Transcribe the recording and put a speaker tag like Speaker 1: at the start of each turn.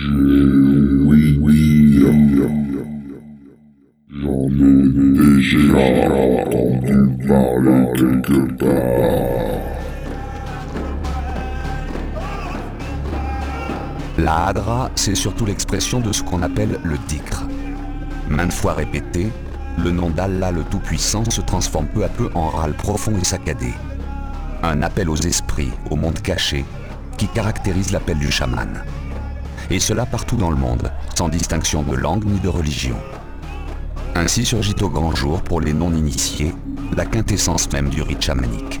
Speaker 1: Oui, oui, j'en ai déjà entendu parler quelque part.
Speaker 2: La hadra, c'est surtout l'expression de ce qu'on appelle le dhikr. Maintes fois répété, le nom d'Allah le Tout-Puissant se transforme peu à peu en râle profond et saccadé. Un appel aux esprits, au monde caché, qui caractérise l'appel du chaman. Et cela partout dans le monde, sans distinction de langue ni de religion. Ainsi surgit au grand jour pour les non-initiés la quintessence même du rite chamanique.